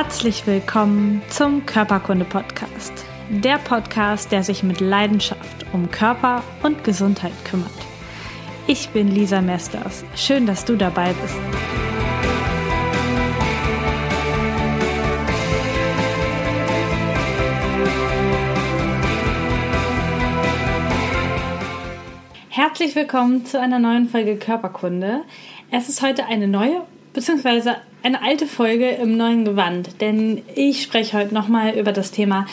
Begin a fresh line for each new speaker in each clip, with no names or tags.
Herzlich willkommen zum Körperkunde-Podcast. Der Podcast, der sich mit Leidenschaft um Körper und Gesundheit kümmert. Ich bin Lisa Mesters. Schön, dass du dabei bist. Herzlich willkommen zu einer neuen Folge Körperkunde. Es ist heute eine neue beziehungsweise eine alte Folge im neuen Gewand, denn ich spreche heute nochmal über das Thema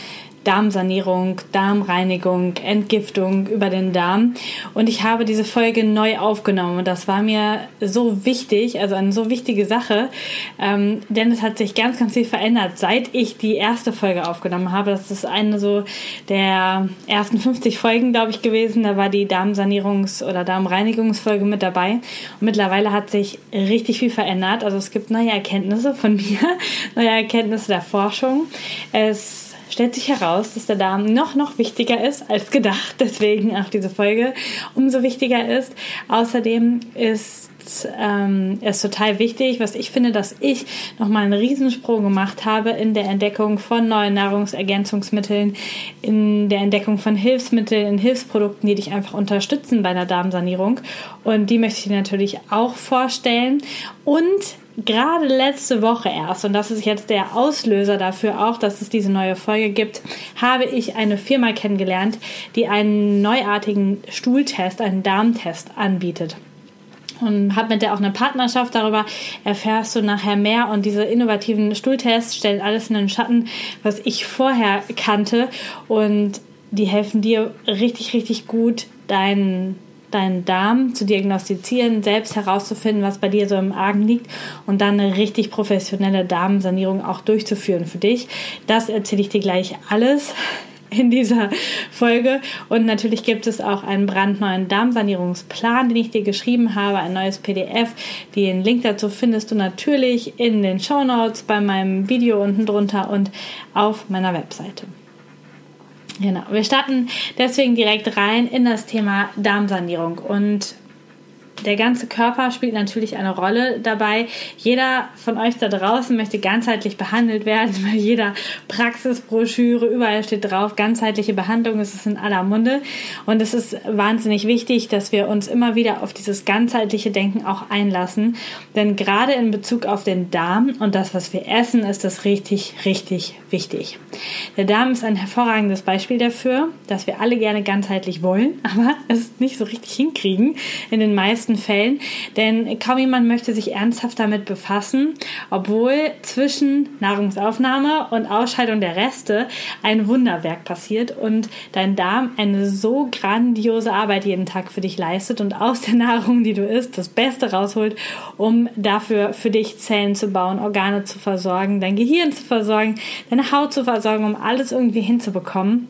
Darmsanierung, Darmreinigung, Entgiftung über den Darm. Und ich habe diese Folge neu aufgenommen. Und das war mir so wichtig, also eine so wichtige Sache, ähm, denn es hat sich ganz, ganz viel verändert, seit ich die erste Folge aufgenommen habe. Das ist eine so der ersten 50 Folgen, glaube ich, gewesen. Da war die Darmsanierungs- oder Darmreinigungsfolge mit dabei. Und mittlerweile hat sich richtig viel verändert. Also es gibt neue Erkenntnisse von mir, neue Erkenntnisse der Forschung. Es stellt sich heraus, dass der Darm noch, noch wichtiger ist als gedacht. Deswegen auch diese Folge umso wichtiger ist. Außerdem ist ähm, ist total wichtig, was ich finde, dass ich nochmal einen Riesensprung gemacht habe in der Entdeckung von neuen Nahrungsergänzungsmitteln, in der Entdeckung von Hilfsmitteln, in Hilfsprodukten, die dich einfach unterstützen bei einer Darmsanierung. Und die möchte ich dir natürlich auch vorstellen. Und gerade letzte Woche erst, und das ist jetzt der Auslöser dafür auch, dass es diese neue Folge gibt, habe ich eine Firma kennengelernt, die einen neuartigen Stuhltest, einen Darmtest anbietet und habe mit der auch eine Partnerschaft. Darüber erfährst du nachher mehr. Und diese innovativen Stuhltests stellen alles in den Schatten, was ich vorher kannte. Und die helfen dir richtig, richtig gut, deinen deinen Darm zu diagnostizieren, selbst herauszufinden, was bei dir so im Argen liegt und dann eine richtig professionelle Darmsanierung auch durchzuführen für dich. Das erzähle ich dir gleich alles in dieser Folge. Und natürlich gibt es auch einen brandneuen Darmsanierungsplan, den ich dir geschrieben habe, ein neues PDF. Den Link dazu findest du natürlich in den Show Notes bei meinem Video unten drunter und auf meiner Webseite. Genau, wir starten deswegen direkt rein in das Thema Darmsanierung. Und der ganze Körper spielt natürlich eine Rolle dabei. Jeder von euch da draußen möchte ganzheitlich behandelt werden. Bei jeder Praxisbroschüre, überall steht drauf, ganzheitliche Behandlung, es ist in aller Munde. Und es ist wahnsinnig wichtig, dass wir uns immer wieder auf dieses ganzheitliche Denken auch einlassen. Denn gerade in Bezug auf den Darm und das, was wir essen, ist das richtig, richtig wichtig. Der Darm ist ein hervorragendes Beispiel dafür, dass wir alle gerne ganzheitlich wollen, aber es nicht so richtig hinkriegen in den meisten meisten Fällen, denn kaum jemand möchte sich ernsthaft damit befassen, obwohl zwischen Nahrungsaufnahme und Ausscheidung der Reste ein Wunderwerk passiert und dein Darm eine so grandiose Arbeit jeden Tag für dich leistet und aus der Nahrung, die du isst, das Beste rausholt, um dafür für dich Zellen zu bauen, Organe zu versorgen, dein Gehirn zu versorgen, deine Haut zu versorgen, um alles irgendwie hinzubekommen.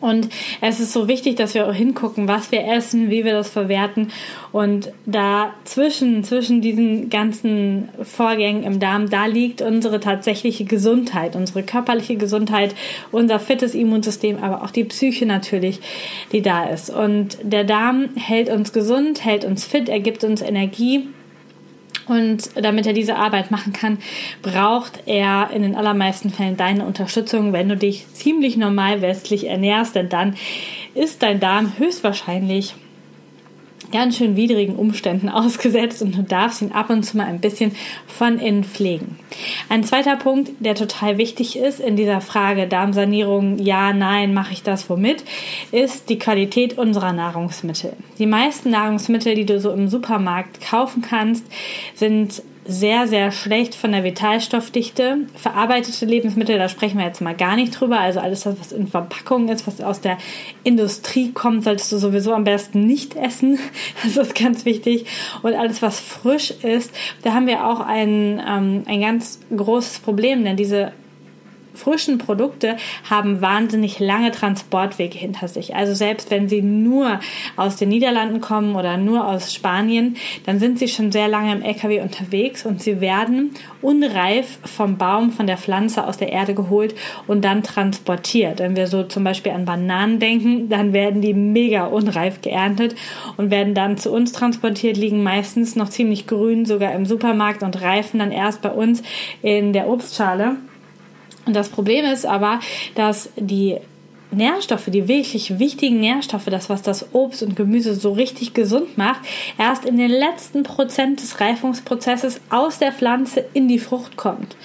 Und es ist so wichtig, dass wir auch hingucken, was wir essen, wie wir das verwerten. Und da zwischen, zwischen diesen ganzen Vorgängen im Darm, da liegt unsere tatsächliche Gesundheit, unsere körperliche Gesundheit, unser fittes Immunsystem, aber auch die Psyche natürlich, die da ist. Und der Darm hält uns gesund, hält uns fit, er gibt uns Energie und damit er diese Arbeit machen kann, braucht er in den allermeisten Fällen deine Unterstützung, wenn du dich ziemlich normal westlich ernährst, denn dann ist dein Darm höchstwahrscheinlich ganz schön widrigen Umständen ausgesetzt und du darfst ihn ab und zu mal ein bisschen von innen pflegen. Ein zweiter Punkt, der total wichtig ist in dieser Frage Darmsanierung, ja, nein, mache ich das womit, ist die Qualität unserer Nahrungsmittel. Die meisten Nahrungsmittel, die du so im Supermarkt kaufen kannst, sind sehr, sehr schlecht von der Vitalstoffdichte. Verarbeitete Lebensmittel, da sprechen wir jetzt mal gar nicht drüber. Also alles, was in Verpackungen ist, was aus der Industrie kommt, solltest du sowieso am besten nicht essen. Das ist ganz wichtig. Und alles, was frisch ist, da haben wir auch ein, ähm, ein ganz großes Problem, denn diese frischen Produkte haben wahnsinnig lange Transportwege hinter sich. Also selbst wenn sie nur aus den Niederlanden kommen oder nur aus Spanien, dann sind sie schon sehr lange im LKW unterwegs und sie werden unreif vom Baum, von der Pflanze aus der Erde geholt und dann transportiert. Wenn wir so zum Beispiel an Bananen denken, dann werden die mega unreif geerntet und werden dann zu uns transportiert, liegen meistens noch ziemlich grün, sogar im Supermarkt und reifen dann erst bei uns in der Obstschale. Und das Problem ist aber, dass die Nährstoffe, die wirklich wichtigen Nährstoffe, das, was das Obst und Gemüse so richtig gesund macht, erst in den letzten Prozent des Reifungsprozesses aus der Pflanze in die Frucht kommt.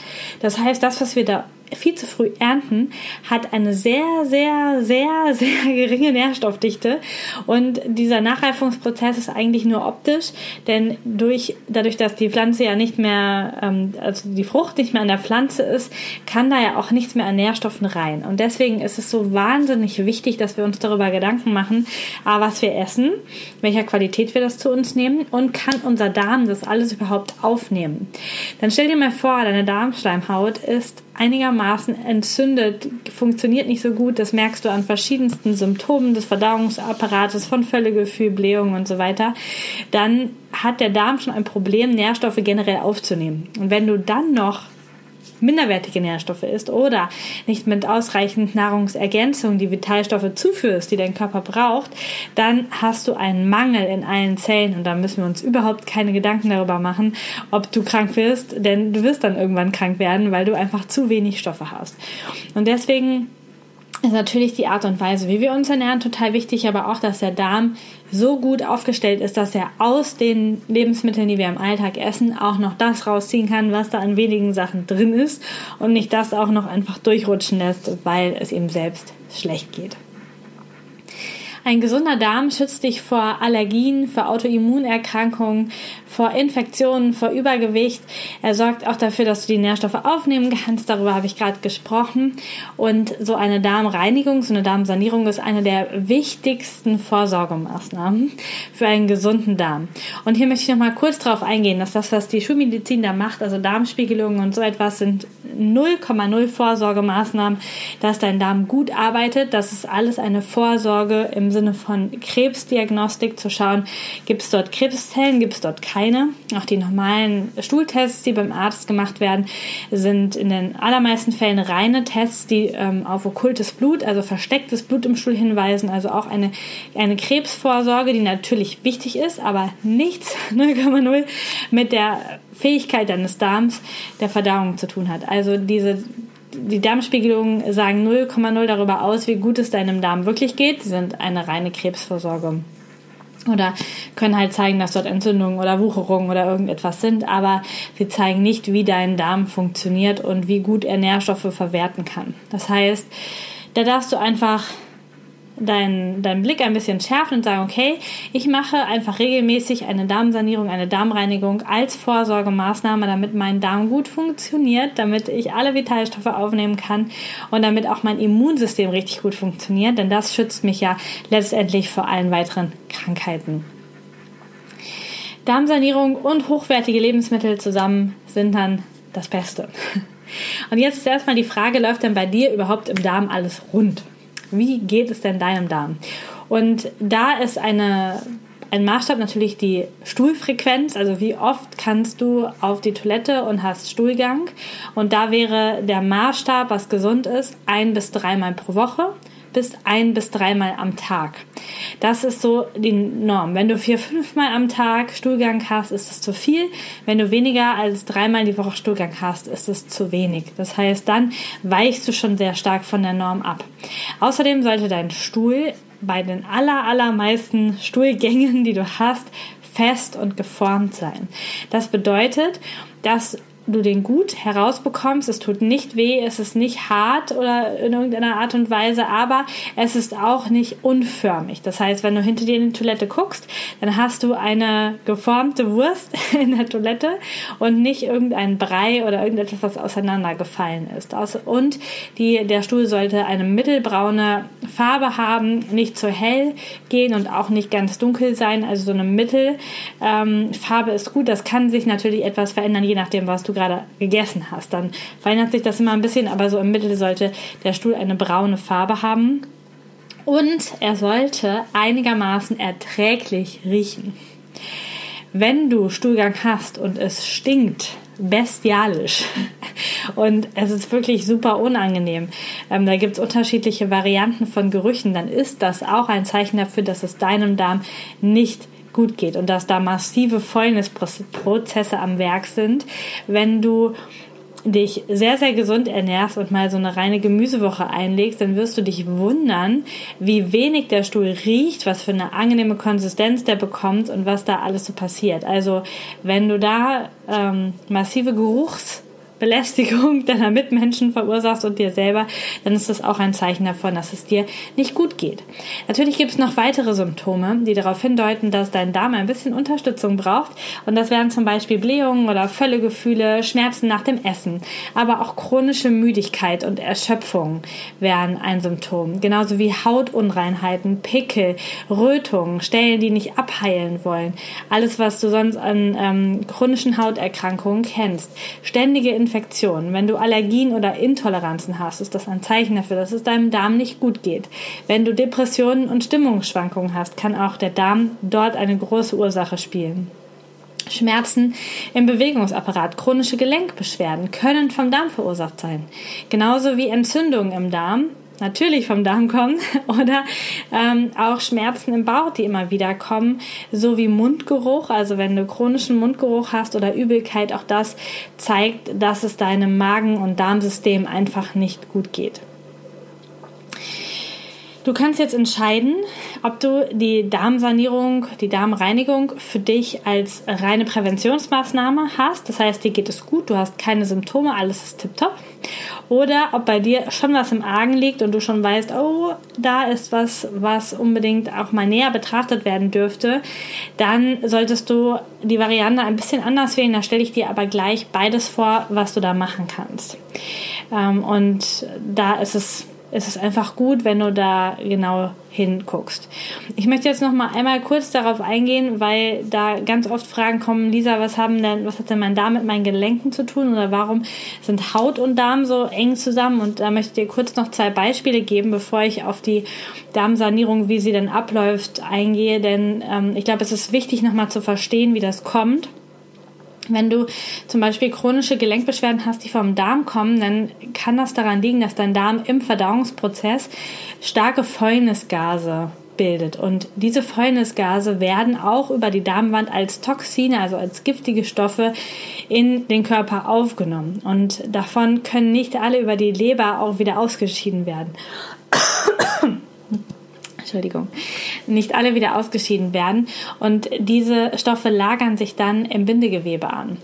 Das heißt, das, was wir da viel zu früh ernten, hat eine sehr, sehr, sehr, sehr geringe Nährstoffdichte. Und dieser Nachreifungsprozess ist eigentlich nur optisch, denn durch, dadurch, dass die Pflanze ja nicht mehr, ähm, also die Frucht nicht mehr an der Pflanze ist, kann da ja auch nichts mehr an Nährstoffen rein. Und deswegen ist es so wahnsinnig wichtig, dass wir uns darüber Gedanken machen, A, was wir essen, welcher Qualität wir das zu uns nehmen und kann unser Darm das alles überhaupt aufnehmen. Dann stell dir mal vor, deine Darmschleimhaut ist einigermaßen entzündet, funktioniert nicht so gut. Das merkst du an verschiedensten Symptomen des Verdauungsapparates, von Völlegefühl, Blähung und so weiter. Dann hat der Darm schon ein Problem, Nährstoffe generell aufzunehmen. Und wenn du dann noch minderwertige Nährstoffe isst oder nicht mit ausreichend Nahrungsergänzung die Vitalstoffe zuführst, die dein Körper braucht, dann hast du einen Mangel in allen Zellen und da müssen wir uns überhaupt keine Gedanken darüber machen, ob du krank wirst, denn du wirst dann irgendwann krank werden, weil du einfach zu wenig Stoffe hast. Und deswegen ist natürlich die Art und Weise, wie wir uns ernähren, total wichtig, aber auch, dass der Darm so gut aufgestellt ist, dass er aus den Lebensmitteln, die wir im Alltag essen, auch noch das rausziehen kann, was da an wenigen Sachen drin ist und nicht das auch noch einfach durchrutschen lässt, weil es ihm selbst schlecht geht. Ein gesunder Darm schützt dich vor Allergien, vor Autoimmunerkrankungen, vor Infektionen, vor Übergewicht. Er sorgt auch dafür, dass du die Nährstoffe aufnehmen kannst. Darüber habe ich gerade gesprochen. Und so eine Darmreinigung, so eine Darmsanierung ist eine der wichtigsten Vorsorgemaßnahmen für einen gesunden Darm. Und hier möchte ich noch mal kurz darauf eingehen, dass das, was die Schulmedizin da macht, also Darmspiegelungen und so etwas, sind 0,0 Vorsorgemaßnahmen, dass dein Darm gut arbeitet. Das ist alles eine Vorsorge im Sinne von Krebsdiagnostik, zu schauen, gibt es dort Krebszellen, gibt es dort keine. Auch die normalen Stuhltests, die beim Arzt gemacht werden, sind in den allermeisten Fällen reine Tests, die ähm, auf okkultes Blut, also verstecktes Blut im Stuhl hinweisen. Also auch eine, eine Krebsvorsorge, die natürlich wichtig ist, aber nichts 0,0 mit der Fähigkeit deines Darms der Verdauung zu tun hat. Also diese die Darmspiegelungen sagen 0,0 darüber aus, wie gut es deinem Darm wirklich geht. Sie sind eine reine Krebsvorsorge oder können halt zeigen, dass dort Entzündungen oder Wucherungen oder irgendetwas sind, aber sie zeigen nicht, wie dein Darm funktioniert und wie gut er Nährstoffe verwerten kann. Das heißt, da darfst du einfach deinen dein Blick ein bisschen schärfen und sagen, okay, ich mache einfach regelmäßig eine Darmsanierung, eine Darmreinigung als Vorsorgemaßnahme, damit mein Darm gut funktioniert, damit ich alle Vitalstoffe aufnehmen kann und damit auch mein Immunsystem richtig gut funktioniert, denn das schützt mich ja letztendlich vor allen weiteren Krankheiten. Darmsanierung und hochwertige Lebensmittel zusammen sind dann das Beste. Und jetzt ist erstmal die Frage, läuft denn bei dir überhaupt im Darm alles rund? Wie geht es denn deinem Darm? Und da ist eine, ein Maßstab natürlich die Stuhlfrequenz, also wie oft kannst du auf die Toilette und hast Stuhlgang. Und da wäre der Maßstab, was gesund ist, ein bis dreimal pro Woche bis ein bis dreimal am Tag. Das ist so die Norm. Wenn du vier, fünfmal am Tag Stuhlgang hast, ist es zu viel. Wenn du weniger als dreimal die Woche Stuhlgang hast, ist es zu wenig. Das heißt, dann weichst du schon sehr stark von der Norm ab. Außerdem sollte dein Stuhl bei den aller, allermeisten Stuhlgängen, die du hast, fest und geformt sein. Das bedeutet, dass du den gut herausbekommst. Es tut nicht weh, es ist nicht hart oder in irgendeiner Art und Weise, aber es ist auch nicht unförmig. Das heißt, wenn du hinter dir in die Toilette guckst, dann hast du eine geformte Wurst in der Toilette und nicht irgendein Brei oder irgendetwas, was auseinandergefallen ist. Und die, der Stuhl sollte eine mittelbraune Farbe haben, nicht zu hell gehen und auch nicht ganz dunkel sein. Also so eine Mittelfarbe ähm, ist gut. Das kann sich natürlich etwas verändern, je nachdem, was du gerade gegessen hast. Dann verändert sich das immer ein bisschen, aber so im Mittel sollte der Stuhl eine braune Farbe haben. Und er sollte einigermaßen erträglich riechen. Wenn du Stuhlgang hast und es stinkt, bestialisch. Und es ist wirklich super unangenehm. Ähm, da gibt es unterschiedliche Varianten von Gerüchen. Dann ist das auch ein Zeichen dafür, dass es deinem Darm nicht gut geht und dass da massive Fäulnisprozesse am Werk sind. Wenn du dich sehr, sehr gesund ernährst und mal so eine reine Gemüsewoche einlegst, dann wirst du dich wundern, wie wenig der Stuhl riecht, was für eine angenehme Konsistenz der bekommt und was da alles so passiert. Also wenn du da ähm, massive Geruchs Belästigung deiner Mitmenschen verursachst und dir selber, dann ist das auch ein Zeichen davon, dass es dir nicht gut geht. Natürlich gibt es noch weitere Symptome, die darauf hindeuten, dass dein Darm ein bisschen Unterstützung braucht. Und das wären zum Beispiel Blähungen oder Völlegefühle, Schmerzen nach dem Essen, aber auch chronische Müdigkeit und Erschöpfung wären ein Symptom. Genauso wie Hautunreinheiten, Pickel, Rötungen, Stellen, die nicht abheilen wollen. Alles, was du sonst an ähm, chronischen Hauterkrankungen kennst. Ständige Infektionen, wenn du Allergien oder Intoleranzen hast, ist das ein Zeichen dafür, dass es deinem Darm nicht gut geht. Wenn du Depressionen und Stimmungsschwankungen hast, kann auch der Darm dort eine große Ursache spielen. Schmerzen im Bewegungsapparat, chronische Gelenkbeschwerden können vom Darm verursacht sein. Genauso wie Entzündungen im Darm natürlich vom Darm kommen oder ähm, auch Schmerzen im Bauch, die immer wieder kommen, sowie Mundgeruch. Also wenn du chronischen Mundgeruch hast oder Übelkeit, auch das zeigt, dass es deinem Magen- und Darmsystem einfach nicht gut geht. Du kannst jetzt entscheiden, ob du die Darmsanierung, die Darmreinigung für dich als reine Präventionsmaßnahme hast. Das heißt, dir geht es gut, du hast keine Symptome, alles ist tipptopp. Oder ob bei dir schon was im Argen liegt und du schon weißt, oh, da ist was, was unbedingt auch mal näher betrachtet werden dürfte. Dann solltest du die Variante ein bisschen anders wählen. Da stelle ich dir aber gleich beides vor, was du da machen kannst. Ähm, und da ist es ist es einfach gut, wenn du da genau hinguckst. Ich möchte jetzt noch mal einmal kurz darauf eingehen, weil da ganz oft Fragen kommen, Lisa, was haben denn, was hat denn mein Darm mit meinen Gelenken zu tun oder warum sind Haut und Darm so eng zusammen? Und da möchte ich dir kurz noch zwei Beispiele geben, bevor ich auf die Darmsanierung, wie sie denn abläuft, eingehe, denn ähm, ich glaube, es ist wichtig, noch mal zu verstehen, wie das kommt. Wenn du zum Beispiel chronische Gelenkbeschwerden hast, die vom Darm kommen, dann kann das daran liegen, dass dein Darm im Verdauungsprozess starke Fäulnisgase bildet. Und diese Fäulnisgase werden auch über die Darmwand als Toxine, also als giftige Stoffe in den Körper aufgenommen. Und davon können nicht alle über die Leber auch wieder ausgeschieden werden. Entschuldigung, nicht alle wieder ausgeschieden werden. Und diese Stoffe lagern sich dann im Bindegewebe an.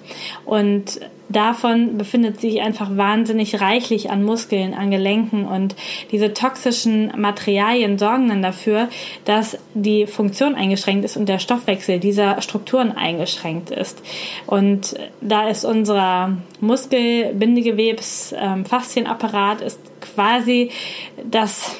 Und davon befindet sich einfach wahnsinnig reichlich an Muskeln, an Gelenken und diese toxischen Materialien sorgen dann dafür, dass die Funktion eingeschränkt ist und der Stoffwechsel dieser Strukturen eingeschränkt ist. Und da ist unser Muskel, Bindegewebs, ähm, Faszienapparat ist quasi das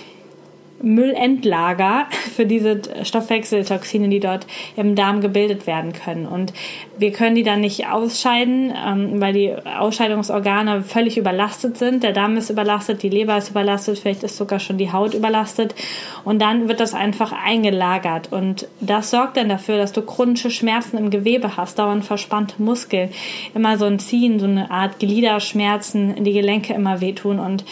Müllendlager für diese Stoffwechseltoxine, die dort im Darm gebildet werden können. Und wir können die dann nicht ausscheiden, ähm, weil die Ausscheidungsorgane völlig überlastet sind. Der Darm ist überlastet, die Leber ist überlastet, vielleicht ist sogar schon die Haut überlastet. Und dann wird das einfach eingelagert. Und das sorgt dann dafür, dass du chronische Schmerzen im Gewebe hast, dauernd verspannte Muskeln, immer so ein Ziehen, so eine Art Gliederschmerzen, die Gelenke immer wehtun und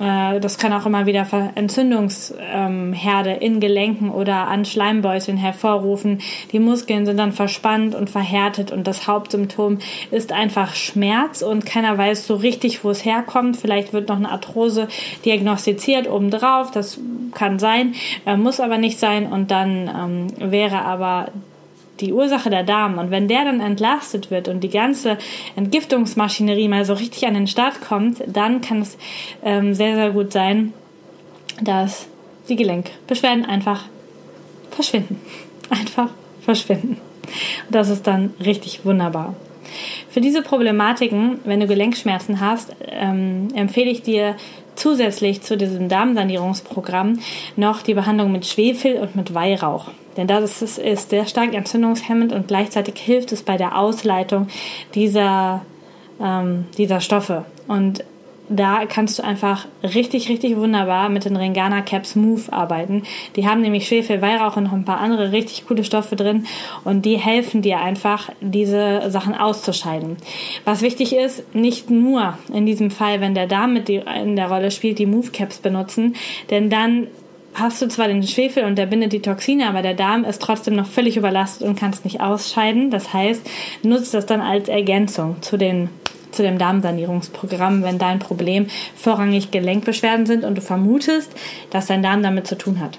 das kann auch immer wieder Entzündungsherde in Gelenken oder an Schleimbeuteln hervorrufen. Die Muskeln sind dann verspannt und verhärtet und das Hauptsymptom ist einfach Schmerz und keiner weiß so richtig, wo es herkommt. Vielleicht wird noch eine Arthrose diagnostiziert obendrauf. Das kann sein, äh, muss aber nicht sein und dann ähm, wäre aber die Ursache der Darm. Und wenn der dann entlastet wird und die ganze Entgiftungsmaschinerie mal so richtig an den Start kommt, dann kann es ähm, sehr, sehr gut sein, dass die Gelenkbeschwerden einfach verschwinden. Einfach verschwinden. Und das ist dann richtig wunderbar. Für diese Problematiken, wenn du Gelenkschmerzen hast, ähm, empfehle ich dir zusätzlich zu diesem Darmsanierungsprogramm noch die Behandlung mit Schwefel und mit Weihrauch. Denn das ist, ist sehr stark entzündungshemmend und gleichzeitig hilft es bei der Ausleitung dieser ähm, dieser Stoffe. Und da kannst du einfach richtig, richtig wunderbar mit den Ringana Caps Move arbeiten. Die haben nämlich Schwefel, Weihrauch und noch ein paar andere richtig coole Stoffe drin und die helfen dir einfach, diese Sachen auszuscheiden. Was wichtig ist, nicht nur in diesem Fall, wenn der Darm mit in der Rolle spielt, die Move Caps benutzen, denn dann hast du zwar den Schwefel und der bindet die Toxine, aber der Darm ist trotzdem noch völlig überlastet und kannst nicht ausscheiden. Das heißt, nutzt das dann als Ergänzung zu den zu dem Darmsanierungsprogramm, wenn dein Problem vorrangig Gelenkbeschwerden sind und du vermutest, dass dein Darm damit zu tun hat.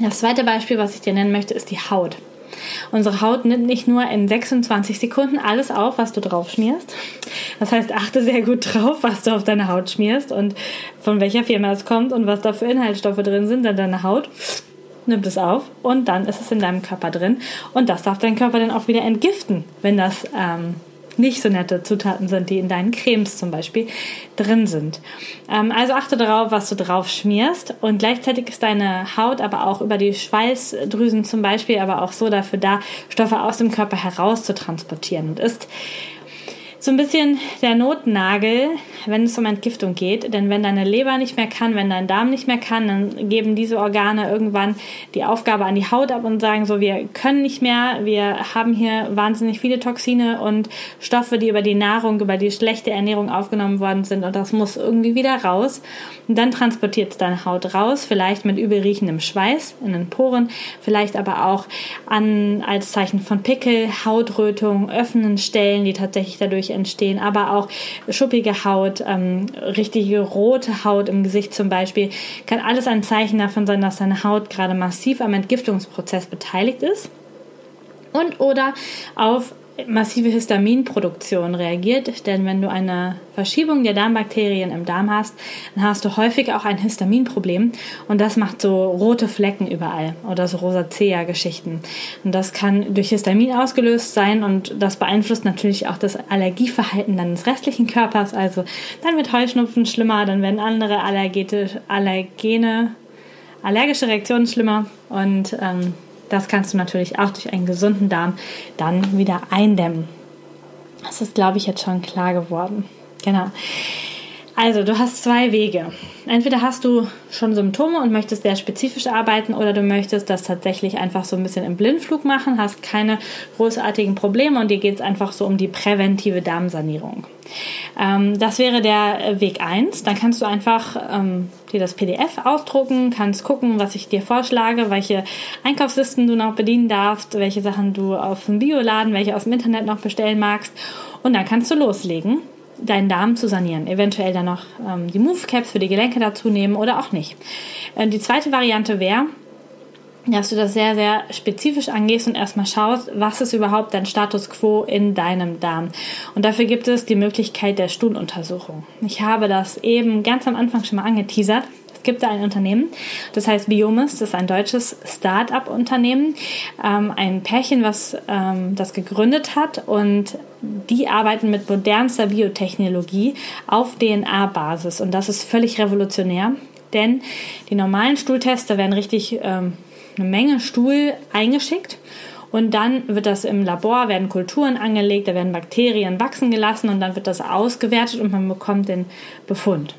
Das zweite Beispiel, was ich dir nennen möchte, ist die Haut. Unsere Haut nimmt nicht nur in 26 Sekunden alles auf, was du drauf schmierst. Das heißt, achte sehr gut drauf, was du auf deine Haut schmierst und von welcher Firma es kommt und was da für Inhaltsstoffe drin sind, denn deine Haut nimmt es auf und dann ist es in deinem Körper drin und das darf dein Körper dann auch wieder entgiften, wenn das ähm, nicht so nette Zutaten sind, die in deinen Cremes zum Beispiel drin sind. Ähm, also achte darauf, was du drauf schmierst und gleichzeitig ist deine Haut aber auch über die Schweißdrüsen zum Beispiel aber auch so dafür da, Stoffe aus dem Körper heraus zu transportieren und ist so ein bisschen der Notnagel, wenn es um Entgiftung geht. Denn wenn deine Leber nicht mehr kann, wenn dein Darm nicht mehr kann, dann geben diese Organe irgendwann die Aufgabe an die Haut ab und sagen so, wir können nicht mehr, wir haben hier wahnsinnig viele Toxine und Stoffe, die über die Nahrung, über die schlechte Ernährung aufgenommen worden sind und das muss irgendwie wieder raus. Und dann transportiert es deine Haut raus, vielleicht mit übelriechendem Schweiß in den Poren, vielleicht aber auch an, als Zeichen von Pickel, Hautrötung, öffnen Stellen, die tatsächlich dadurch entstehen, aber auch schuppige Haut, ähm, richtige rote Haut im Gesicht zum Beispiel, kann alles ein Zeichen davon sein, dass deine Haut gerade massiv am Entgiftungsprozess beteiligt ist. Und oder auf massive Histaminproduktion reagiert, denn wenn du eine Verschiebung der Darmbakterien im Darm hast, dann hast du häufig auch ein Histaminproblem und das macht so rote Flecken überall oder so Rosacea-Geschichten. Und das kann durch Histamin ausgelöst sein und das beeinflusst natürlich auch das Allergieverhalten deines restlichen Körpers. Also dann wird Heuschnupfen schlimmer, dann werden andere Allergene, allergische Reaktionen schlimmer und ähm, das kannst du natürlich auch durch einen gesunden Darm dann wieder eindämmen. Das ist, glaube ich, jetzt schon klar geworden. Genau. Also, du hast zwei Wege. Entweder hast du schon Symptome und möchtest sehr spezifisch arbeiten oder du möchtest das tatsächlich einfach so ein bisschen im Blindflug machen, hast keine großartigen Probleme und dir geht es einfach so um die präventive Darmsanierung. Ähm, das wäre der Weg 1. Dann kannst du einfach ähm, dir das PDF ausdrucken, kannst gucken, was ich dir vorschlage, welche Einkaufslisten du noch bedienen darfst, welche Sachen du auf dem Bioladen, welche aus dem Internet noch bestellen magst. Und dann kannst du loslegen deinen Darm zu sanieren. Eventuell dann noch ähm, die Move Caps für die Gelenke dazu nehmen oder auch nicht. Äh, die zweite Variante wäre, dass du das sehr, sehr spezifisch angehst und erstmal schaust, was ist überhaupt dein Status quo in deinem Darm. Und dafür gibt es die Möglichkeit der Stuhluntersuchung. Ich habe das eben ganz am Anfang schon mal angeteasert. Es gibt da ein Unternehmen, das heißt Biomis, das ist ein deutsches Start-up-Unternehmen, ähm, ein Pärchen, was ähm, das gegründet hat und die arbeiten mit modernster Biotechnologie auf DNA-Basis und das ist völlig revolutionär, denn die normalen Stuhltester werden richtig ähm, eine Menge Stuhl eingeschickt und dann wird das im Labor, werden Kulturen angelegt, da werden Bakterien wachsen gelassen und dann wird das ausgewertet und man bekommt den Befund.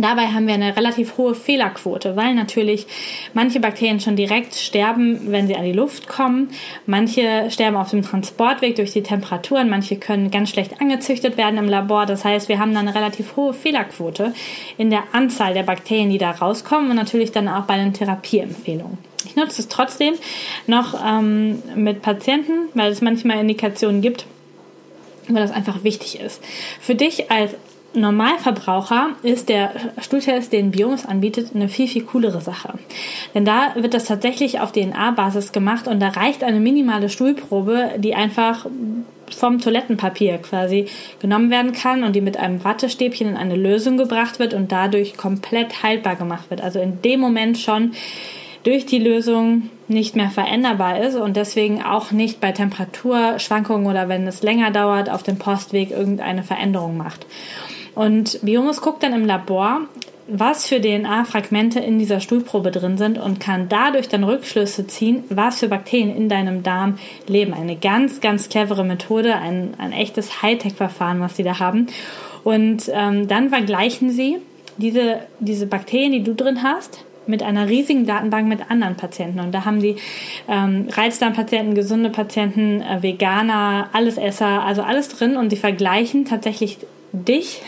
Dabei haben wir eine relativ hohe Fehlerquote, weil natürlich manche Bakterien schon direkt sterben, wenn sie an die Luft kommen. Manche sterben auf dem Transportweg durch die Temperaturen. Manche können ganz schlecht angezüchtet werden im Labor. Das heißt, wir haben dann eine relativ hohe Fehlerquote in der Anzahl der Bakterien, die da rauskommen und natürlich dann auch bei den Therapieempfehlungen. Ich nutze es trotzdem noch ähm, mit Patienten, weil es manchmal Indikationen gibt, weil das einfach wichtig ist. Für dich als Normalverbraucher ist der Stuhltest, den Biomus anbietet, eine viel, viel coolere Sache. Denn da wird das tatsächlich auf DNA-Basis gemacht und da reicht eine minimale Stuhlprobe, die einfach vom Toilettenpapier quasi genommen werden kann und die mit einem Wattestäbchen in eine Lösung gebracht wird und dadurch komplett haltbar gemacht wird. Also in dem Moment schon durch die Lösung nicht mehr veränderbar ist und deswegen auch nicht bei Temperaturschwankungen oder wenn es länger dauert auf dem Postweg irgendeine Veränderung macht. Und Biomus guckt dann im Labor, was für DNA-Fragmente in dieser Stuhlprobe drin sind und kann dadurch dann Rückschlüsse ziehen, was für Bakterien in deinem Darm leben. Eine ganz, ganz clevere Methode, ein, ein echtes Hightech-Verfahren, was sie da haben. Und ähm, dann vergleichen sie diese, diese Bakterien, die du drin hast, mit einer riesigen Datenbank mit anderen Patienten. Und da haben die ähm, Reizdarmpatienten, gesunde Patienten, äh, Veganer, Allesesser, also alles drin. Und die vergleichen tatsächlich dich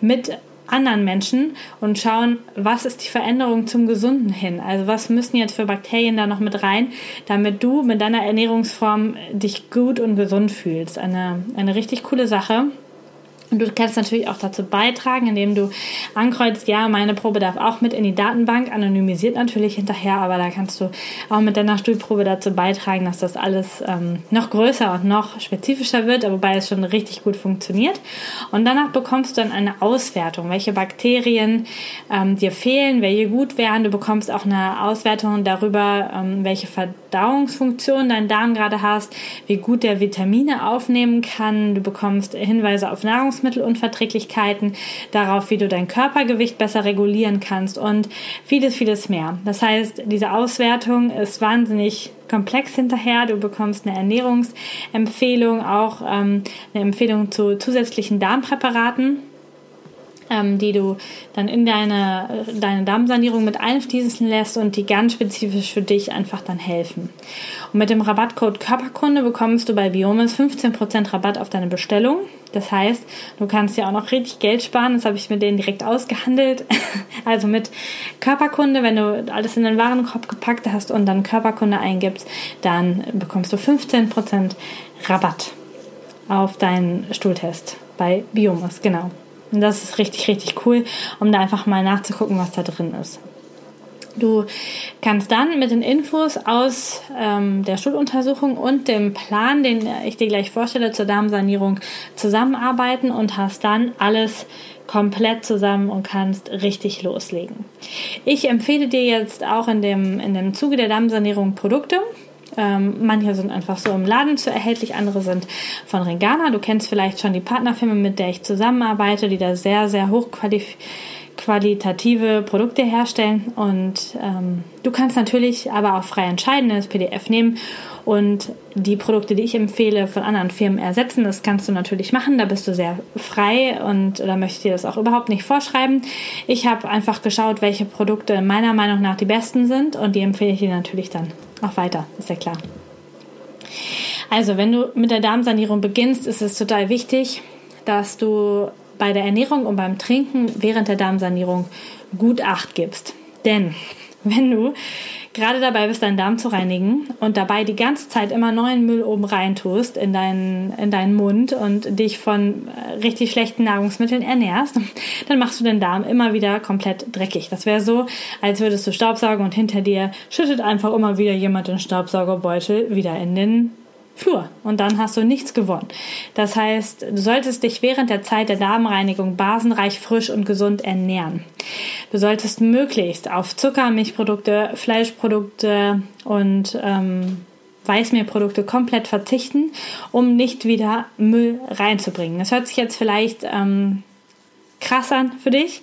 mit anderen Menschen und schauen, was ist die Veränderung zum Gesunden hin? Also was müssen jetzt für Bakterien da noch mit rein, damit du mit deiner Ernährungsform dich gut und gesund fühlst. Eine, eine richtig coole Sache. Und du kannst natürlich auch dazu beitragen, indem du ankreuzt, ja, meine Probe darf auch mit in die Datenbank, anonymisiert natürlich hinterher, aber da kannst du auch mit deiner Stuhlprobe dazu beitragen, dass das alles ähm, noch größer und noch spezifischer wird, wobei es schon richtig gut funktioniert. Und danach bekommst du dann eine Auswertung, welche Bakterien ähm, dir fehlen, welche gut wären. Du bekommst auch eine Auswertung darüber, ähm, welche Verdauungsfunktion dein Darm gerade hast, wie gut der Vitamine aufnehmen kann. Du bekommst Hinweise auf Nahrungs Nahrungsmittelunverträglichkeiten, darauf, wie du dein Körpergewicht besser regulieren kannst und vieles, vieles mehr. Das heißt, diese Auswertung ist wahnsinnig komplex hinterher. Du bekommst eine Ernährungsempfehlung, auch ähm, eine Empfehlung zu zusätzlichen Darmpräparaten ähm, die du dann in deine, deine Darmsanierung mit einfließen lässt und die ganz spezifisch für dich einfach dann helfen. Und mit dem Rabattcode Körperkunde bekommst du bei Biomis 15% Rabatt auf deine Bestellung. Das heißt, du kannst ja auch noch richtig Geld sparen. Das habe ich mit denen direkt ausgehandelt. Also mit Körperkunde, wenn du alles in den Warenkorb gepackt hast und dann Körperkunde eingibst, dann bekommst du 15% Rabatt auf deinen Stuhltest bei Biomis. Genau. Und das ist richtig, richtig cool, um da einfach mal nachzugucken, was da drin ist. Du kannst dann mit den Infos aus ähm, der Stuhluntersuchung und dem Plan, den ich dir gleich vorstelle, zur Darmsanierung zusammenarbeiten und hast dann alles komplett zusammen und kannst richtig loslegen. Ich empfehle dir jetzt auch in dem, in dem Zuge der Darmsanierung Produkte, ähm, manche sind einfach so im Laden zu erhältlich, andere sind von Regana. Du kennst vielleicht schon die Partnerfirma, mit der ich zusammenarbeite, die da sehr, sehr hochqualitative Produkte herstellen. Und ähm, du kannst natürlich aber auch frei entscheiden, das PDF nehmen und die Produkte, die ich empfehle, von anderen Firmen ersetzen. Das kannst du natürlich machen, da bist du sehr frei und da möchte ich dir das auch überhaupt nicht vorschreiben. Ich habe einfach geschaut, welche Produkte meiner Meinung nach die besten sind und die empfehle ich dir natürlich dann auch weiter, ist ja klar. Also, wenn du mit der Darmsanierung beginnst, ist es total wichtig, dass du bei der Ernährung und beim Trinken während der Darmsanierung gut Acht gibst. Denn wenn du gerade dabei bist, deinen Darm zu reinigen und dabei die ganze Zeit immer neuen Müll oben rein tust in deinen, in deinen Mund und dich von äh, richtig schlechten Nahrungsmitteln ernährst, dann machst du den Darm immer wieder komplett dreckig. Das wäre so, als würdest du Staubsaugen und hinter dir schüttet einfach immer wieder jemand den Staubsaugerbeutel wieder in den Flur und dann hast du nichts gewonnen. Das heißt, du solltest dich während der Zeit der Darmreinigung basenreich, frisch und gesund ernähren. Du solltest möglichst auf Zucker, Milchprodukte, Fleischprodukte und ähm, Weißmehlprodukte komplett verzichten, um nicht wieder Müll reinzubringen. Das hört sich jetzt vielleicht ähm, krass an für dich.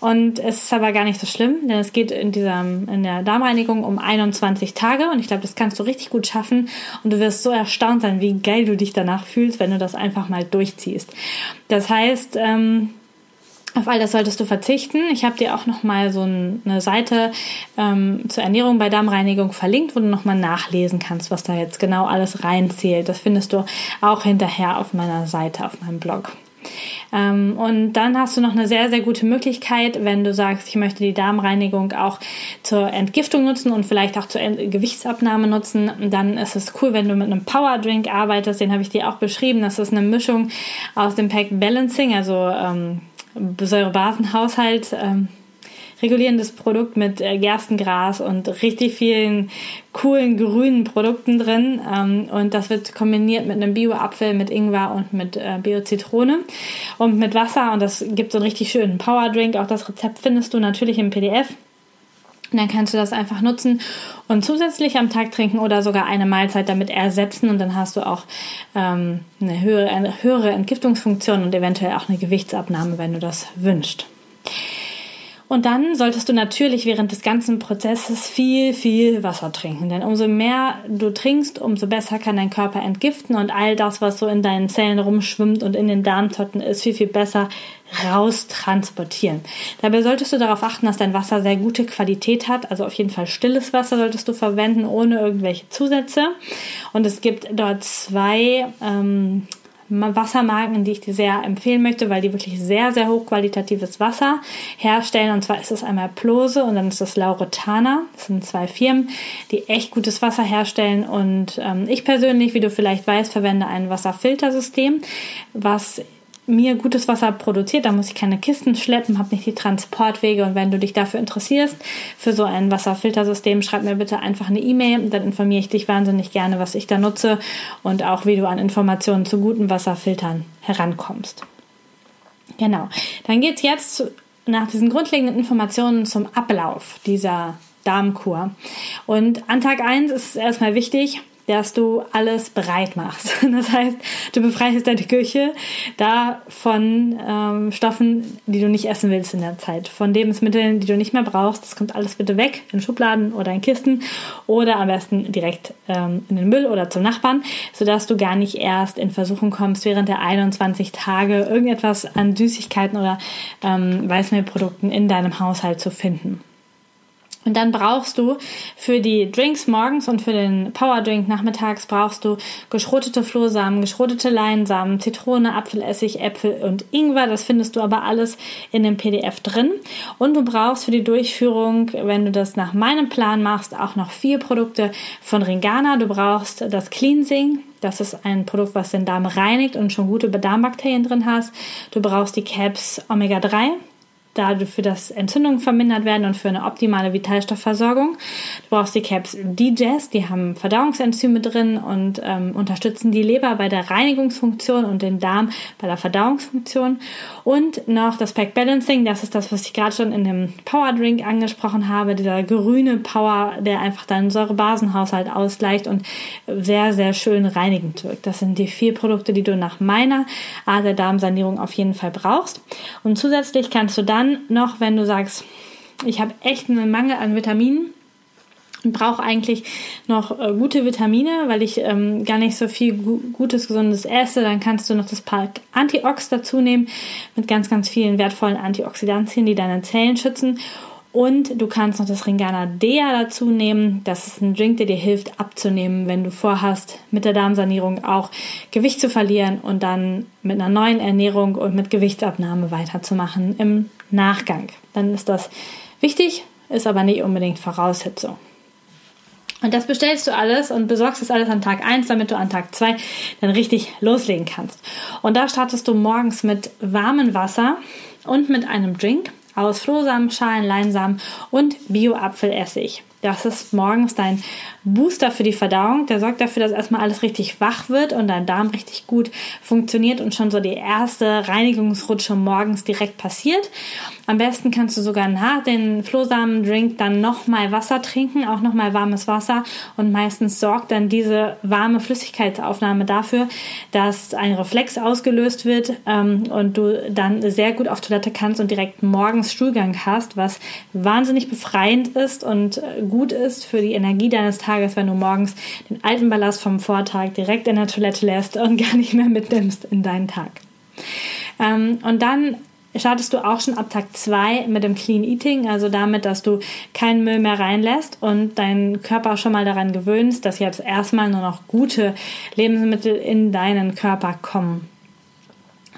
Und es ist aber gar nicht so schlimm, denn es geht in, dieser, in der Darmreinigung um 21 Tage und ich glaube, das kannst du richtig gut schaffen und du wirst so erstaunt sein, wie geil du dich danach fühlst, wenn du das einfach mal durchziehst. Das heißt, ähm, auf all das solltest du verzichten. Ich habe dir auch noch mal so eine Seite ähm, zur Ernährung bei Darmreinigung verlinkt, wo du noch mal nachlesen kannst, was da jetzt genau alles reinzählt. Das findest du auch hinterher auf meiner Seite, auf meinem Blog. Ähm, und dann hast du noch eine sehr, sehr gute Möglichkeit, wenn du sagst, ich möchte die Darmreinigung auch zur Entgiftung nutzen und vielleicht auch zur Gewichtsabnahme nutzen. Dann ist es cool, wenn du mit einem Power Drink arbeitest. Den habe ich dir auch beschrieben. Das ist eine Mischung aus dem Pack Balancing, also ähm, Säurebasenhaushalt. Ähm, regulierendes Produkt mit äh, Gerstengras und richtig vielen coolen grünen Produkten drin. Ähm, und das wird kombiniert mit einem Bio-Apfel, mit Ingwer und mit äh, Bio-Zitrone und mit Wasser. Und das gibt so einen richtig schönen Power-Drink. Auch das Rezept findest du natürlich im PDF. Und dann kannst du das einfach nutzen und zusätzlich am Tag trinken oder sogar eine Mahlzeit damit ersetzen. Und dann hast du auch ähm, eine, höhere, eine höhere Entgiftungsfunktion und eventuell auch eine Gewichtsabnahme, wenn du das wünschst. Und dann solltest du natürlich während des ganzen Prozesses viel, viel Wasser trinken. Denn umso mehr du trinkst, umso besser kann dein Körper entgiften und all das, was so in deinen Zellen rumschwimmt und in den Darmtotten ist, viel, viel besser raustransportieren. Dabei solltest du darauf achten, dass dein Wasser sehr gute Qualität hat. Also auf jeden Fall stilles Wasser solltest du verwenden, ohne irgendwelche Zusätze. Und es gibt dort zwei ähm, Wassermarken, die ich dir sehr empfehlen möchte, weil die wirklich sehr, sehr hochqualitatives Wasser herstellen. Und zwar ist es einmal Plose und dann ist das Lauretana. Das sind zwei Firmen, die echt gutes Wasser herstellen. Und ähm, ich persönlich, wie du vielleicht weißt, verwende ein Wasserfiltersystem, was mir gutes Wasser produziert. Da muss ich keine Kisten schleppen, habe nicht die Transportwege. Und wenn du dich dafür interessierst, für so ein Wasserfiltersystem, schreib mir bitte einfach eine E-Mail. Dann informiere ich dich wahnsinnig gerne, was ich da nutze und auch, wie du an Informationen zu guten Wasserfiltern herankommst. Genau. Dann geht es jetzt nach diesen grundlegenden Informationen zum Ablauf dieser Darmkur. Und an Tag 1 ist es erstmal wichtig, dass du alles bereit machst. Das heißt, du befreist deine Küche da von ähm, Stoffen, die du nicht essen willst in der Zeit, von Lebensmitteln, die du nicht mehr brauchst. Das kommt alles bitte weg in Schubladen oder in Kisten oder am besten direkt ähm, in den Müll oder zum Nachbarn, sodass du gar nicht erst in Versuchung kommst, während der 21 Tage irgendetwas an Süßigkeiten oder ähm, Weißmehlprodukten in deinem Haushalt zu finden. Und dann brauchst du für die Drinks morgens und für den Power Drink nachmittags brauchst du geschrotete Flohsamen, geschrotete Leinsamen, Zitrone, Apfelessig, Äpfel und Ingwer. Das findest du aber alles in dem PDF drin. Und du brauchst für die Durchführung, wenn du das nach meinem Plan machst, auch noch vier Produkte von Ringana. Du brauchst das Cleansing, das ist ein Produkt, was den Darm reinigt und schon gute Darmbakterien drin hast. Du brauchst die Caps Omega 3 dafür, dass Entzündungen vermindert werden und für eine optimale Vitalstoffversorgung. Du brauchst die Caps Digest, die haben Verdauungsenzyme drin und ähm, unterstützen die Leber bei der Reinigungsfunktion und den Darm bei der Verdauungsfunktion. Und noch das Pack Balancing, das ist das, was ich gerade schon in dem Power Drink angesprochen habe, dieser grüne Power, der einfach deinen Säurebasenhaushalt ausgleicht und sehr, sehr schön reinigend wirkt. Das sind die vier Produkte, die du nach meiner Art der Darmsanierung auf jeden Fall brauchst. Und zusätzlich kannst du dann dann noch, wenn du sagst, ich habe echt einen Mangel an Vitaminen und brauche eigentlich noch äh, gute Vitamine, weil ich ähm, gar nicht so viel gu gutes, gesundes esse, dann kannst du noch das Pack Antiox dazu nehmen mit ganz, ganz vielen wertvollen Antioxidantien, die deine Zellen schützen. Und du kannst noch das Ringana Dea dazu nehmen. Das ist ein Drink, der dir hilft abzunehmen, wenn du vorhast, mit der Darmsanierung auch Gewicht zu verlieren und dann mit einer neuen Ernährung und mit Gewichtsabnahme weiterzumachen im Nachgang. Dann ist das wichtig, ist aber nicht unbedingt Voraussetzung. Und das bestellst du alles und besorgst das alles an Tag 1, damit du an Tag 2 dann richtig loslegen kannst. Und da startest du morgens mit warmem Wasser und mit einem Drink aus Flohsamen, Schalen, Leinsamen und Bio-Apfelessig. Das ist morgens dein Booster für die Verdauung. Der sorgt dafür, dass erstmal alles richtig wach wird und dein Darm richtig gut funktioniert und schon so die erste Reinigungsrutsche morgens direkt passiert. Am besten kannst du sogar nach den Flohsamen-Drink dann nochmal Wasser trinken, auch nochmal warmes Wasser. Und meistens sorgt dann diese warme Flüssigkeitsaufnahme dafür, dass ein Reflex ausgelöst wird ähm, und du dann sehr gut auf Toilette kannst und direkt morgens Stuhlgang hast, was wahnsinnig befreiend ist und gut gut ist für die Energie deines Tages, wenn du morgens den alten Ballast vom Vortag direkt in der Toilette lässt und gar nicht mehr mitnimmst in deinen Tag. Ähm, und dann startest du auch schon ab Tag 2 mit dem Clean Eating, also damit, dass du keinen Müll mehr reinlässt und deinen Körper schon mal daran gewöhnst, dass jetzt erstmal nur noch gute Lebensmittel in deinen Körper kommen.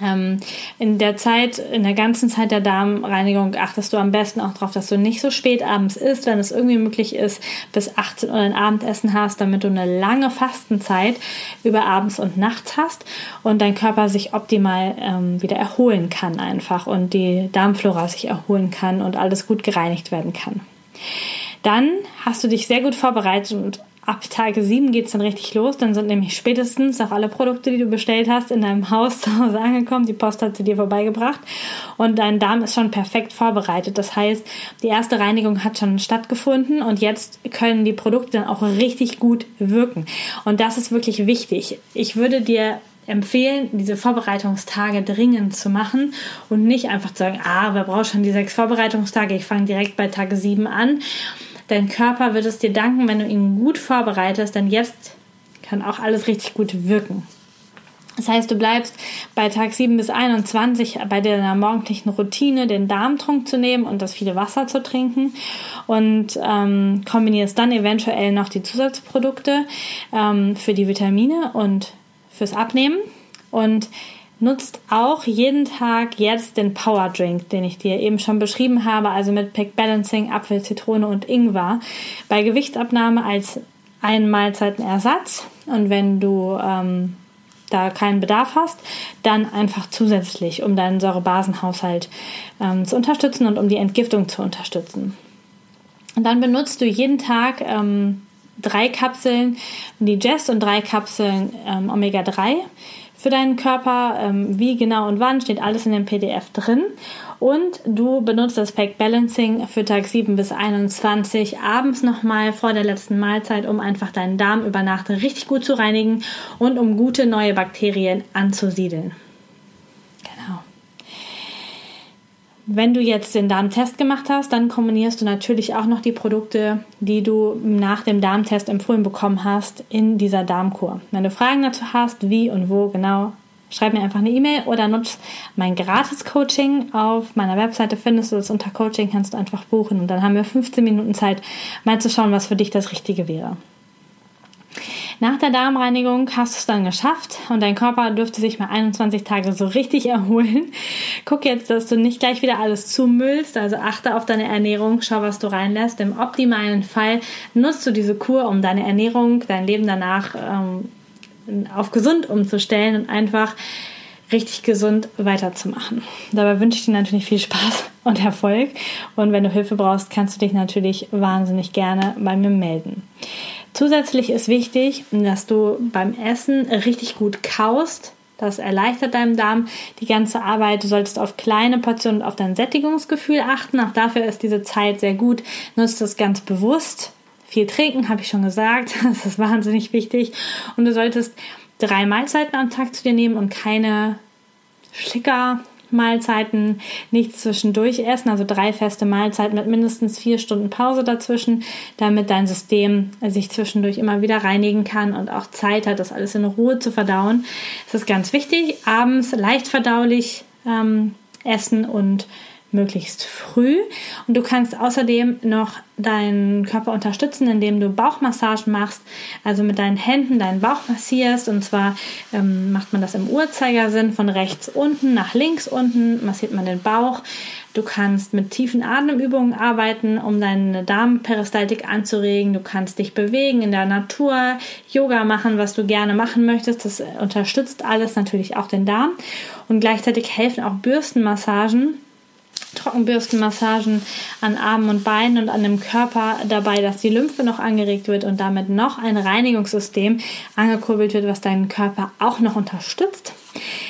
Ähm, in der Zeit, in der ganzen Zeit der Darmreinigung achtest du am besten auch darauf, dass du nicht so spät abends isst, wenn es irgendwie möglich ist, bis 18 Uhr ein Abendessen hast, damit du eine lange Fastenzeit über abends und nachts hast und dein Körper sich optimal ähm, wieder erholen kann einfach und die Darmflora sich erholen kann und alles gut gereinigt werden kann. Dann hast du dich sehr gut vorbereitet und ab Tage 7 geht es dann richtig los. Dann sind nämlich spätestens auch alle Produkte, die du bestellt hast, in deinem Haus zu Hause angekommen. Die Post hat sie dir vorbeigebracht und dein Darm ist schon perfekt vorbereitet. Das heißt, die erste Reinigung hat schon stattgefunden und jetzt können die Produkte dann auch richtig gut wirken. Und das ist wirklich wichtig. Ich würde dir empfehlen, diese Vorbereitungstage dringend zu machen und nicht einfach zu sagen, ah, wer braucht schon die sechs Vorbereitungstage, ich fange direkt bei Tag 7 an. Dein Körper wird es dir danken, wenn du ihn gut vorbereitest, denn jetzt kann auch alles richtig gut wirken. Das heißt, du bleibst bei Tag 7 bis 21 bei deiner morgendlichen Routine, den Darmtrunk zu nehmen und das viele Wasser zu trinken und ähm, kombinierst dann eventuell noch die Zusatzprodukte ähm, für die Vitamine und fürs Abnehmen und nutzt auch jeden Tag jetzt den Power Drink, den ich dir eben schon beschrieben habe, also mit Pick Balancing, Apfel, Zitrone und Ingwer, bei Gewichtsabnahme als einen Mahlzeitenersatz. Und wenn du ähm, da keinen Bedarf hast, dann einfach zusätzlich, um deinen Säurebasenhaushalt ähm, zu unterstützen und um die Entgiftung zu unterstützen. Und dann benutzt du jeden Tag ähm, drei Kapseln Digest und drei Kapseln ähm, Omega-3 für deinen Körper. Ähm, wie genau und wann steht alles in dem PDF drin. Und du benutzt das Pack Balancing für Tag 7 bis 21 abends nochmal vor der letzten Mahlzeit, um einfach deinen Darm über Nacht richtig gut zu reinigen und um gute neue Bakterien anzusiedeln. Wenn du jetzt den Darmtest gemacht hast, dann kombinierst du natürlich auch noch die Produkte, die du nach dem Darmtest empfohlen bekommen hast, in dieser Darmkur. Wenn du Fragen dazu hast, wie und wo genau, schreib mir einfach eine E-Mail oder nutz mein Gratis-Coaching. Auf meiner Webseite findest du das unter Coaching, kannst du einfach buchen und dann haben wir 15 Minuten Zeit, mal zu schauen, was für dich das Richtige wäre. Nach der Darmreinigung hast du es dann geschafft und dein Körper dürfte sich mal 21 Tage so richtig erholen. Guck jetzt, dass du nicht gleich wieder alles zumüllst, also achte auf deine Ernährung, schau, was du reinlässt. Im optimalen Fall nutzt du diese Kur, um deine Ernährung, dein Leben danach ähm, auf gesund umzustellen und einfach richtig gesund weiterzumachen. Dabei wünsche ich dir natürlich viel Spaß und Erfolg. Und wenn du Hilfe brauchst, kannst du dich natürlich wahnsinnig gerne bei mir melden. Zusätzlich ist wichtig, dass du beim Essen richtig gut kaust. Das erleichtert deinem Darm die ganze Arbeit. Du solltest auf kleine Portionen und auf dein Sättigungsgefühl achten. Auch dafür ist diese Zeit sehr gut. Nutzt das ganz bewusst. Viel trinken, habe ich schon gesagt. Das ist wahnsinnig wichtig. Und du solltest drei Mahlzeiten am Tag zu dir nehmen und keine Schlicker, Mahlzeiten, nichts zwischendurch essen, also drei feste Mahlzeiten mit mindestens vier Stunden Pause dazwischen, damit dein System sich zwischendurch immer wieder reinigen kann und auch Zeit hat, das alles in Ruhe zu verdauen. Das ist ganz wichtig. Abends leicht verdaulich ähm, essen und möglichst früh. Und du kannst außerdem noch deinen Körper unterstützen, indem du Bauchmassagen machst, also mit deinen Händen deinen Bauch massierst. Und zwar ähm, macht man das im Uhrzeigersinn von rechts unten nach links unten, massiert man den Bauch. Du kannst mit tiefen Atemübungen arbeiten, um deine Darmperistaltik anzuregen. Du kannst dich bewegen in der Natur, Yoga machen, was du gerne machen möchtest. Das unterstützt alles natürlich auch den Darm. Und gleichzeitig helfen auch Bürstenmassagen Trockenbürstenmassagen an Armen und Beinen und an dem Körper dabei, dass die Lymphe noch angeregt wird und damit noch ein Reinigungssystem angekurbelt wird, was deinen Körper auch noch unterstützt.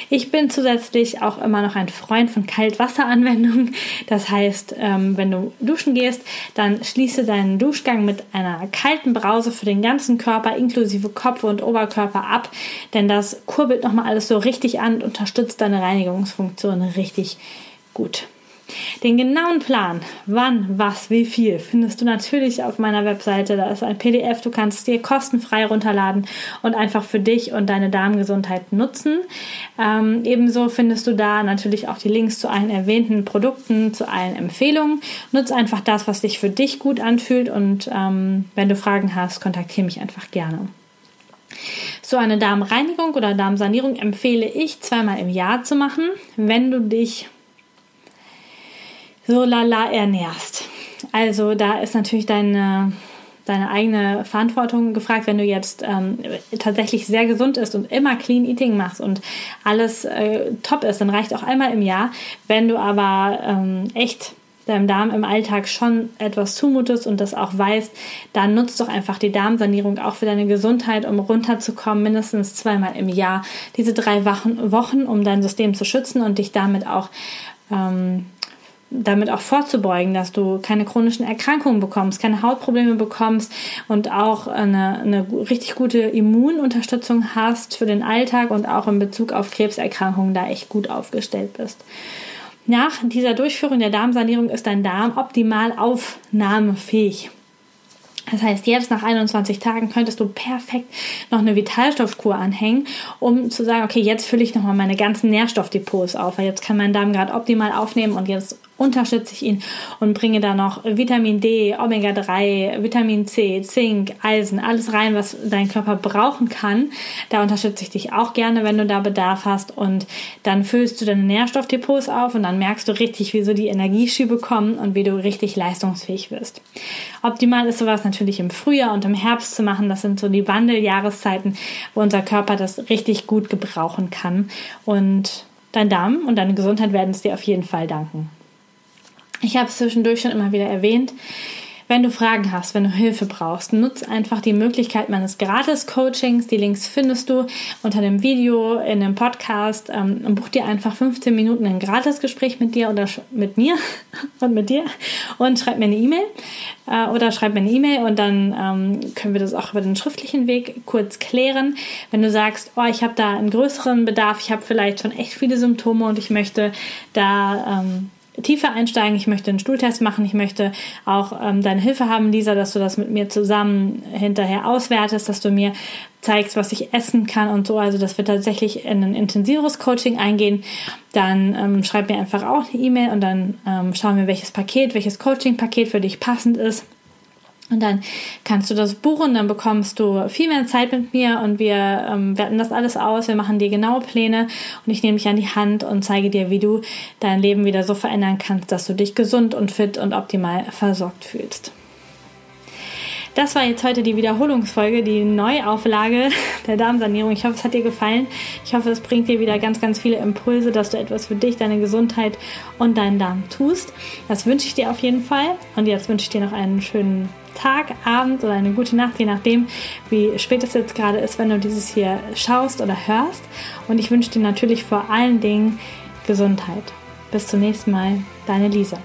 Ich bin zusätzlich auch immer noch ein Freund von Kaltwasseranwendungen. Das heißt, ähm, wenn du duschen gehst, dann schließe deinen Duschgang mit einer kalten Brause für den ganzen Körper inklusive Kopf und Oberkörper ab, denn das kurbelt nochmal alles so richtig an und unterstützt deine Reinigungsfunktion richtig gut. Den genauen Plan, wann, was, wie viel, findest du natürlich auf meiner Webseite. Da ist ein PDF, du kannst es dir kostenfrei runterladen und einfach für dich und deine Darmgesundheit nutzen. Ähm, ebenso findest du da natürlich auch die Links zu allen erwähnten Produkten, zu allen Empfehlungen. Nutz einfach das, was sich für dich gut anfühlt und ähm, wenn du Fragen hast, kontaktiere mich einfach gerne. So eine Darmreinigung oder Darmsanierung empfehle ich zweimal im Jahr zu machen, wenn du dich so lala ernährst. Also da ist natürlich deine, deine eigene Verantwortung gefragt, wenn du jetzt ähm, tatsächlich sehr gesund ist und immer Clean Eating machst und alles äh, top ist, dann reicht auch einmal im Jahr. Wenn du aber ähm, echt deinem Darm im Alltag schon etwas zumutest und das auch weißt, dann nutzt doch einfach die Darmsanierung auch für deine Gesundheit, um runterzukommen, mindestens zweimal im Jahr. Diese drei Wochen, um dein System zu schützen und dich damit auch ähm, damit auch vorzubeugen, dass du keine chronischen Erkrankungen bekommst, keine Hautprobleme bekommst und auch eine, eine richtig gute Immununterstützung hast für den Alltag und auch in Bezug auf Krebserkrankungen da echt gut aufgestellt bist. Nach dieser Durchführung der Darmsanierung ist dein Darm optimal aufnahmefähig. Das heißt, jetzt nach 21 Tagen könntest du perfekt noch eine Vitalstoffkur anhängen, um zu sagen, okay, jetzt fülle ich nochmal meine ganzen Nährstoffdepots auf, weil jetzt kann mein Darm gerade optimal aufnehmen und jetzt unterstütze ich ihn und bringe da noch Vitamin D, Omega-3, Vitamin C, Zink, Eisen, alles rein, was dein Körper brauchen kann. Da unterstütze ich dich auch gerne, wenn du da Bedarf hast und dann füllst du deine Nährstoffdepots auf und dann merkst du richtig, wie so die Energieschübe kommen und wie du richtig leistungsfähig wirst. Optimal ist sowas natürlich im Frühjahr und im Herbst zu machen. Das sind so die Wandeljahreszeiten, wo unser Körper das richtig gut gebrauchen kann und dein Darm und deine Gesundheit werden es dir auf jeden Fall danken. Ich habe es zwischendurch schon immer wieder erwähnt. Wenn du Fragen hast, wenn du Hilfe brauchst, nutz einfach die Möglichkeit meines Gratis-Coachings. Die Links findest du unter dem Video, in dem Podcast. Ähm, buch dir einfach 15 Minuten ein Gratis-Gespräch mit dir oder mit mir und mit dir und schreib mir eine E-Mail äh, oder schreib mir eine E-Mail und dann ähm, können wir das auch über den schriftlichen Weg kurz klären. Wenn du sagst, oh, ich habe da einen größeren Bedarf, ich habe vielleicht schon echt viele Symptome und ich möchte da ähm, tiefer einsteigen, ich möchte einen Stuhltest machen, ich möchte auch ähm, deine Hilfe haben, Lisa, dass du das mit mir zusammen hinterher auswertest, dass du mir zeigst, was ich essen kann und so, also dass wir tatsächlich in ein intensiveres Coaching eingehen, dann ähm, schreib mir einfach auch eine E-Mail und dann ähm, schauen wir, welches Paket, welches Coaching-Paket für dich passend ist. Und dann kannst du das buchen, dann bekommst du viel mehr Zeit mit mir und wir ähm, werten das alles aus. Wir machen dir genaue Pläne und ich nehme dich an die Hand und zeige dir, wie du dein Leben wieder so verändern kannst, dass du dich gesund und fit und optimal versorgt fühlst. Das war jetzt heute die Wiederholungsfolge, die Neuauflage der Darmsanierung. Ich hoffe, es hat dir gefallen. Ich hoffe, es bringt dir wieder ganz, ganz viele Impulse, dass du etwas für dich, deine Gesundheit und deinen Darm tust. Das wünsche ich dir auf jeden Fall. Und jetzt wünsche ich dir noch einen schönen Tag, Abend oder eine gute Nacht, je nachdem, wie spät es jetzt gerade ist, wenn du dieses hier schaust oder hörst. Und ich wünsche dir natürlich vor allen Dingen Gesundheit. Bis zum nächsten Mal, deine Lisa.